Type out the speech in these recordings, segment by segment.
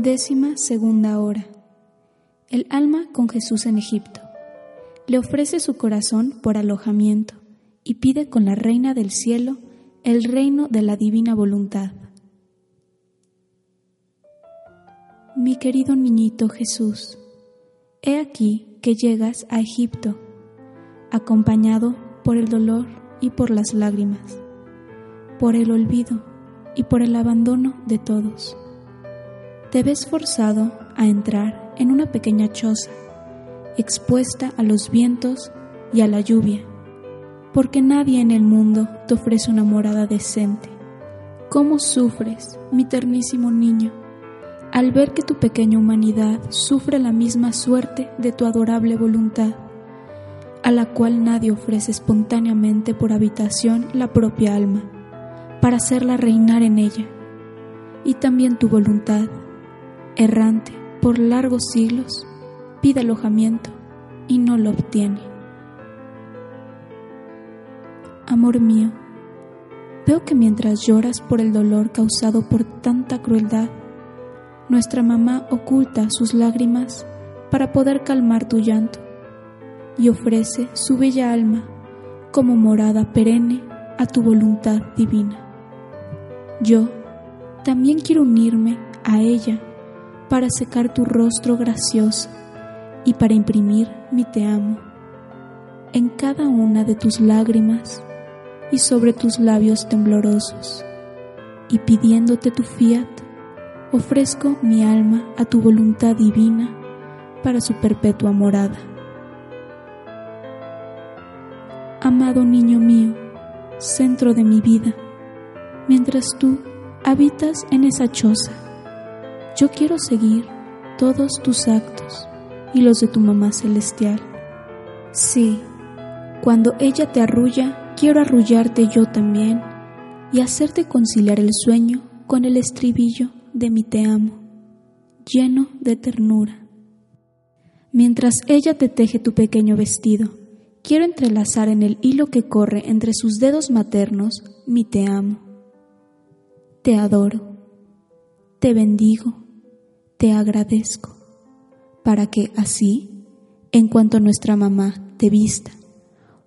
Décima segunda hora. El alma con Jesús en Egipto. Le ofrece su corazón por alojamiento y pide con la Reina del Cielo el reino de la divina voluntad. Mi querido niñito Jesús, he aquí que llegas a Egipto, acompañado por el dolor y por las lágrimas, por el olvido y por el abandono de todos te ves forzado a entrar en una pequeña choza, expuesta a los vientos y a la lluvia, porque nadie en el mundo te ofrece una morada decente. ¿Cómo sufres, mi ternísimo niño, al ver que tu pequeña humanidad sufre la misma suerte de tu adorable voluntad, a la cual nadie ofrece espontáneamente por habitación la propia alma, para hacerla reinar en ella, y también tu voluntad, errante por largos siglos, pide alojamiento y no lo obtiene. Amor mío, veo que mientras lloras por el dolor causado por tanta crueldad, nuestra mamá oculta sus lágrimas para poder calmar tu llanto y ofrece su bella alma como morada perenne a tu voluntad divina. Yo también quiero unirme a ella para secar tu rostro gracioso y para imprimir mi te amo en cada una de tus lágrimas y sobre tus labios temblorosos. Y pidiéndote tu fiat, ofrezco mi alma a tu voluntad divina para su perpetua morada. Amado niño mío, centro de mi vida, mientras tú habitas en esa choza, yo quiero seguir todos tus actos y los de tu mamá celestial. Sí, cuando ella te arrulla, quiero arrullarte yo también y hacerte conciliar el sueño con el estribillo de mi te amo, lleno de ternura. Mientras ella te teje tu pequeño vestido, quiero entrelazar en el hilo que corre entre sus dedos maternos mi te amo. Te adoro, te bendigo te agradezco, para que así, en cuanto nuestra mamá te vista,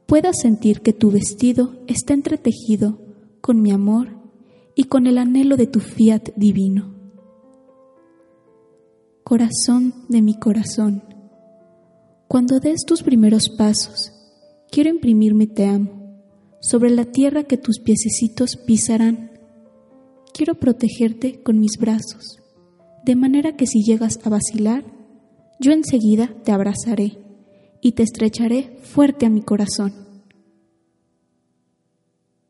puedas sentir que tu vestido está entretejido con mi amor y con el anhelo de tu fiat divino. Corazón de mi corazón, cuando des tus primeros pasos, quiero imprimirme te amo sobre la tierra que tus piececitos pisarán. Quiero protegerte con mis brazos de manera que si llegas a vacilar, yo enseguida te abrazaré y te estrecharé fuerte a mi corazón.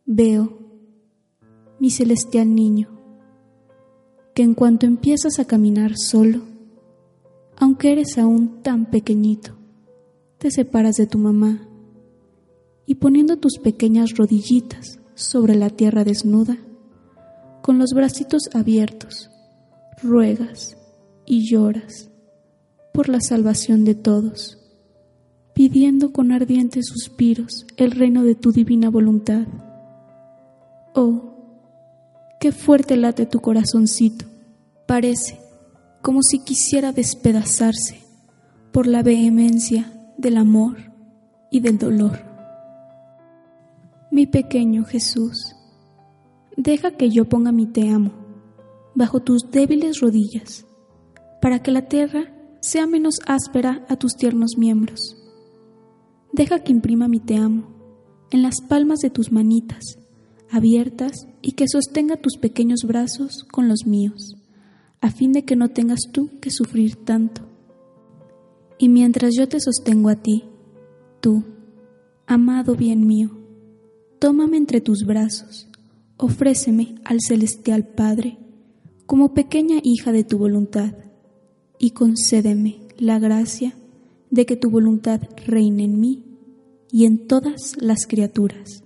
Veo, mi celestial niño, que en cuanto empiezas a caminar solo, aunque eres aún tan pequeñito, te separas de tu mamá y poniendo tus pequeñas rodillitas sobre la tierra desnuda, con los bracitos abiertos, ruegas y lloras por la salvación de todos, pidiendo con ardientes suspiros el reino de tu divina voluntad. Oh, qué fuerte late tu corazoncito, parece como si quisiera despedazarse por la vehemencia del amor y del dolor. Mi pequeño Jesús, deja que yo ponga mi te amo bajo tus débiles rodillas, para que la tierra sea menos áspera a tus tiernos miembros. Deja que imprima mi te amo en las palmas de tus manitas, abiertas y que sostenga tus pequeños brazos con los míos, a fin de que no tengas tú que sufrir tanto. Y mientras yo te sostengo a ti, tú, amado bien mío, tómame entre tus brazos, ofréceme al celestial Padre, como pequeña hija de tu voluntad y concédeme la gracia de que tu voluntad reine en mí y en todas las criaturas.